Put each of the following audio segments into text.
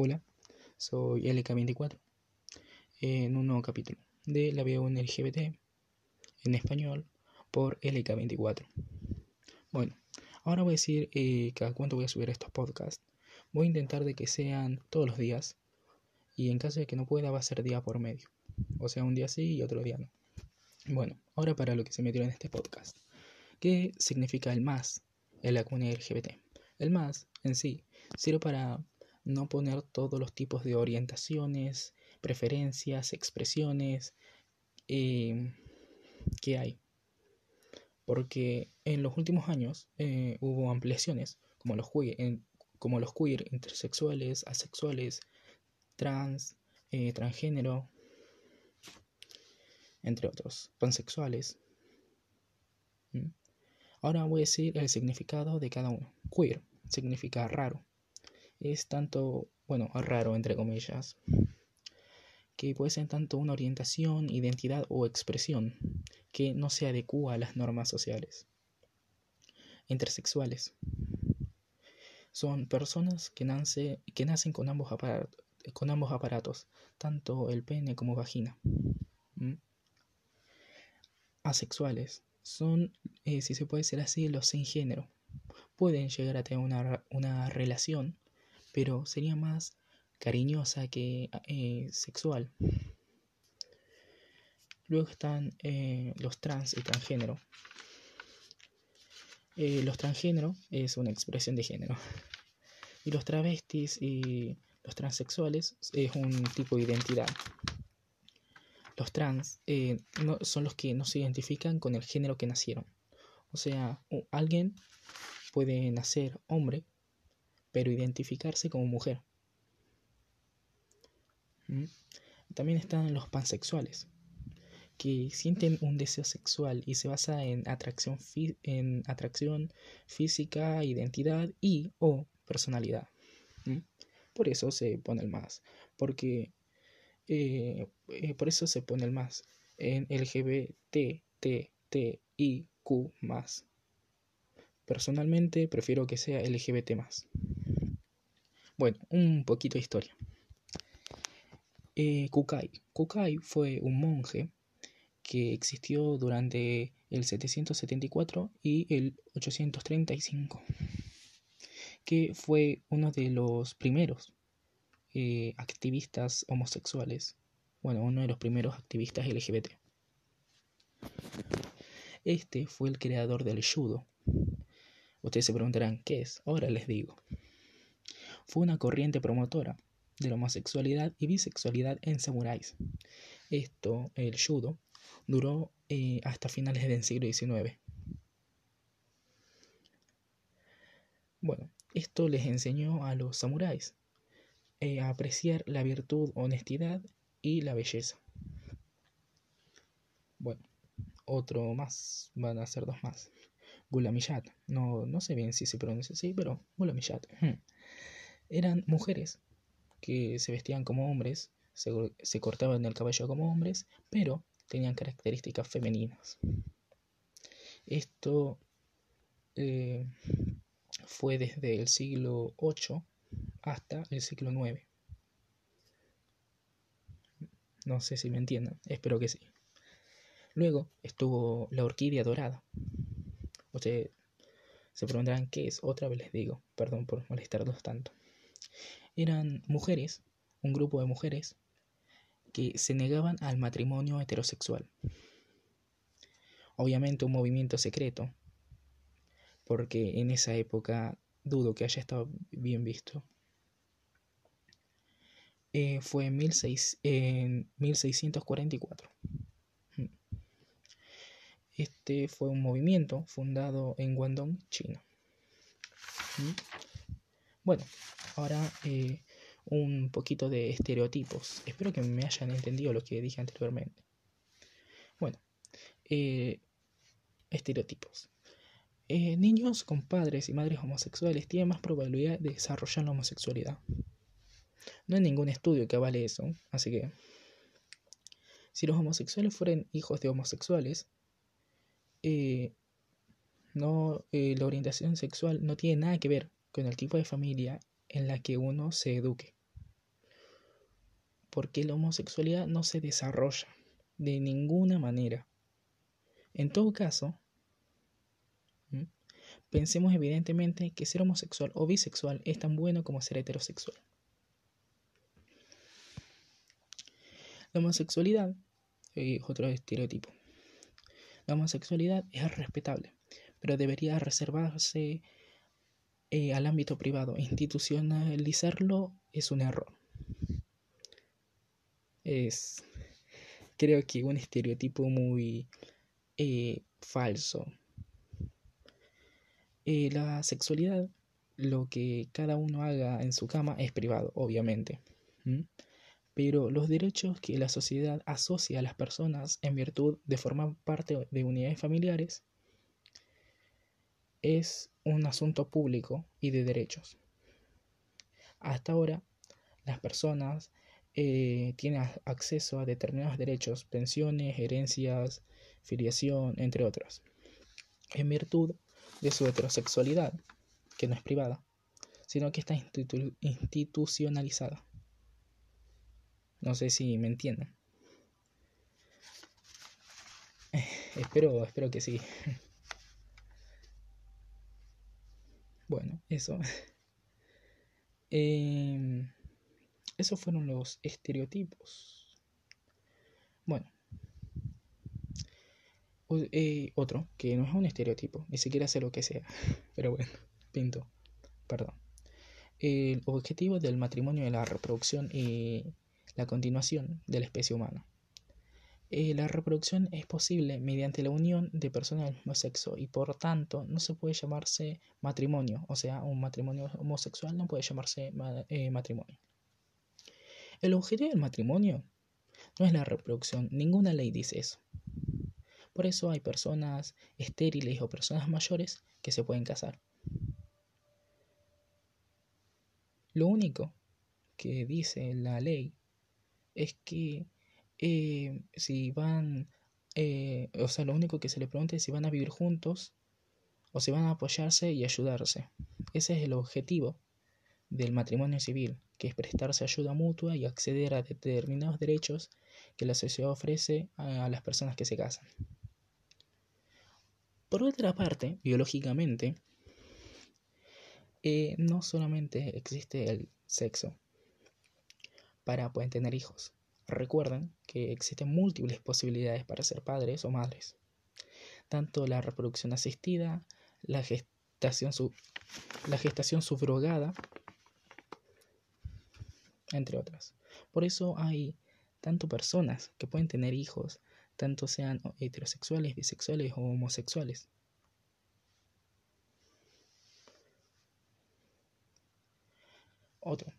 Hola, soy LK24 en un nuevo capítulo de la vida LGBT en español por LK24. Bueno, ahora voy a decir eh, cada cuánto voy a subir estos podcasts. Voy a intentar de que sean todos los días y en caso de que no pueda va a ser día por medio. O sea, un día sí y otro día no. Bueno, ahora para lo que se metió en este podcast. ¿Qué significa el más en la comunidad LGBT? El más en sí sirve para no poner todos los tipos de orientaciones, preferencias, expresiones eh, que hay. Porque en los últimos años eh, hubo ampliaciones, como los, como los queer, intersexuales, asexuales, trans, eh, transgénero, entre otros, pansexuales. ¿Mm? Ahora voy a decir el significado de cada uno. Queer significa raro es tanto, bueno, raro entre comillas, que puede ser tanto una orientación, identidad o expresión que no se adecua a las normas sociales. Intersexuales son personas que, que nacen con ambos, aparatos, con ambos aparatos, tanto el pene como vagina. ¿Mm? Asexuales son, eh, si se puede decir así, los sin género. Pueden llegar a tener una, una relación pero sería más cariñosa que eh, sexual. Luego están eh, los trans y transgénero. Eh, los transgénero es una expresión de género. Y los travestis y los transexuales es un tipo de identidad. Los trans son los que no se identifican con el género que nacieron. O sea, alguien puede nacer hombre pero identificarse como mujer. ¿Mm? También están los pansexuales, que sienten un deseo sexual y se basa en atracción, en atracción física, identidad y o personalidad. ¿Mm? Por eso se pone el más, porque eh, eh, por eso se pone el más en LGBTTIQ más. Personalmente prefiero que sea LGBT más. Bueno, un poquito de historia. Eh, Kukai. Kukai fue un monje que existió durante el 774 y el 835, que fue uno de los primeros eh, activistas homosexuales, bueno, uno de los primeros activistas LGBT. Este fue el creador del judo. Ustedes se preguntarán, ¿qué es? Ahora les digo fue una corriente promotora de la homosexualidad y bisexualidad en samuráis. Esto, el judo, duró eh, hasta finales del siglo XIX. Bueno, esto les enseñó a los samuráis eh, a apreciar la virtud, honestidad y la belleza. Bueno, otro más, van a ser dos más. Gulamillat, no, no sé bien si se pronuncia así, pero Gulamillat eran mujeres que se vestían como hombres, se, cortaban el cabello como hombres, pero tenían características femeninas. Esto eh, fue desde el siglo VIII hasta el siglo IX. No sé si me entiendan, espero que sí. Luego estuvo la orquídea dorada. Ustedes se preguntarán qué es, otra vez les digo, perdón por molestarlos tanto eran mujeres, un grupo de mujeres, que se negaban al matrimonio heterosexual. Obviamente un movimiento secreto, porque en esa época dudo que haya estado bien visto. Eh, fue en, 1644. Este fue un movimiento fundado en Guangdong, China. Bueno, ahora eh, un poquito de estereotipos. Espero que me hayan entendido lo que dije anteriormente. Bueno, eh, estereotipos. Eh, niños con padres y madres homosexuales tienen más probabilidad de desarrollar la homosexualidad. No hay ningún estudio que avale eso, así que si los homosexuales fueran hijos de homosexuales, no, la orientación sexual no tiene nada que ver con el tipo de familia en la que uno se eduque. porque la homosexualidad no se desarrolla de ninguna manera. En todo caso, pensemos evidentemente que ser homosexual o bisexual es tan bueno como ser heterosexual. La homosexualidad es otro estereotipo. La homosexualidad es respetable, pero debería reservarse eh, al ámbito privado. Institucionalizarlo es un error. Es, creo que un estereotipo muy eh, falso. Eh, la sexualidad, lo que cada uno haga en su cama es privado, obviamente pero los derechos que la sociedad asocia a las personas en virtud de formar parte de unidades familiares es un asunto público y de derechos. Hasta ahora, las personas eh, tienen acceso a determinados derechos, pensiones, herencias, filiación, entre otros, en virtud de su heterosexualidad, que no es privada, sino que está institucionalizada. No sé si me entienden. espero, espero que sí. bueno, eso. Em, esos fueron los estereotipos. Bueno. Eh, otro, que no es un estereotipo, ni siquiera sé lo que sea. Pero bueno, pinto. Perdón. El objetivo del matrimonio y la reproducción y la continuación de la especie humana. Eh, la reproducción es posible mediante la unión de personas del mismo sexo y por tanto no se puede llamarse matrimonio, o sea, un matrimonio homosexual no puede llamarse eh, matrimonio. El objetivo del matrimonio no es la reproducción, ninguna ley dice eso. Por eso hay personas estériles o personas mayores que se pueden casar. Lo único que dice la ley es que eh, si van, eh, o sea, lo único que se le pregunta es si van a vivir juntos o si van a apoyarse y ayudarse. Ese es el objetivo del matrimonio civil, que es prestarse ayuda mutua y acceder a determinados derechos que la sociedad ofrece a, las personas que se casan. Por otra parte, biológicamente, eh, no solamente existe el sexo, para poder tener hijos. Recuerden que existen múltiples posibilidades para ser padres o madres. Tanto la reproducción asistida, la gestación, la gestación subrogada, entre otras. Por eso hay tanto personas que pueden tener hijos, tanto sean heterosexuales, bisexuales o homosexuales. Otro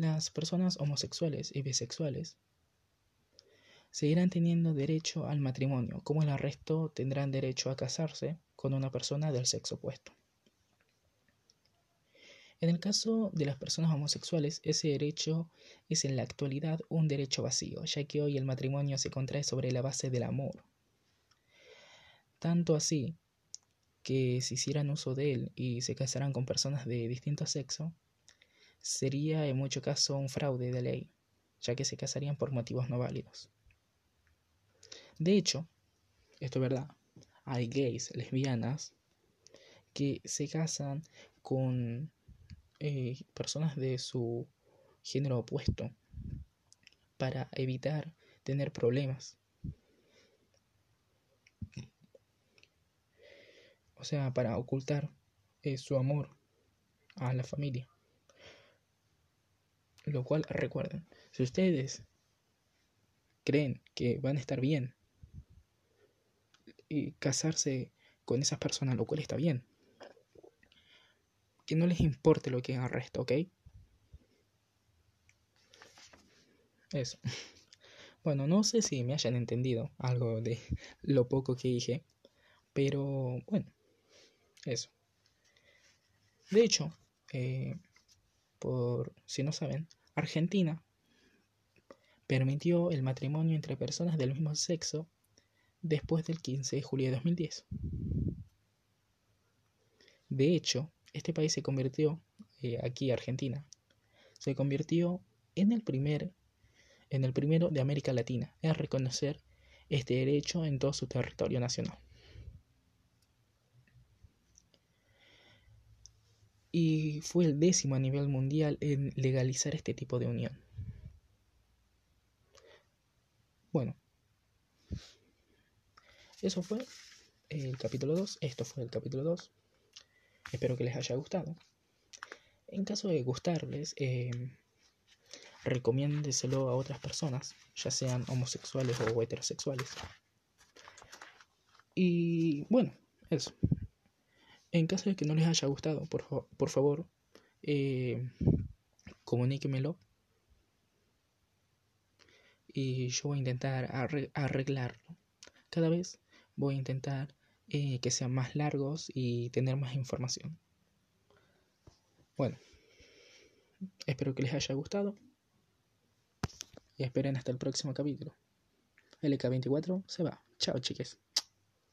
las personas homosexuales y bisexuales seguirán teniendo derecho al matrimonio, como el resto tendrán derecho a casarse con una persona del sexo opuesto. En el caso de las personas homosexuales, ese derecho es en la actualidad un derecho vacío, ya que hoy el matrimonio se contrae sobre la base del amor. Tanto así que si hicieran uso de él y se casaran con personas de distinto sexo, sería en mucho caso un fraude de ley, ya que se casarían por motivos no válidos. De hecho, esto es verdad, hay gays, lesbianas, que se casan con eh, personas de su género opuesto para evitar tener problemas. O sea, para ocultar eh, su amor a la familia. Lo cual recuerden, si ustedes creen que van a estar bien y casarse con esas personas, lo cual está bien, que no les importe lo que haga el resto, ¿ok? Eso. Bueno, no sé si me hayan entendido algo de lo poco que dije, pero bueno, eso. De hecho, eh, por si no saben, Argentina permitió el matrimonio entre personas del mismo sexo después del 15 de julio de 2010. De hecho, este país se convirtió, eh, aquí Argentina, se convirtió en el, primer, en el primero de América Latina en reconocer este derecho en todo su territorio nacional. Y fue el décimo a nivel mundial en legalizar este tipo de unión. Bueno, eso fue el capítulo 2. Esto fue el capítulo 2. Espero que les haya gustado. En caso de gustarles, eh, recomiéndeselo a otras personas, ya sean homosexuales o heterosexuales. Y bueno, eso. En caso de que no les haya gustado, por, favor, eh, comuníquemelo. Y yo voy a intentar arreglarlo. Cada vez voy a intentar eh, que sean más largos y tener más información. Bueno, espero que les haya gustado y esperen hasta el próximo capítulo. LK24 se va. Chao, chiques.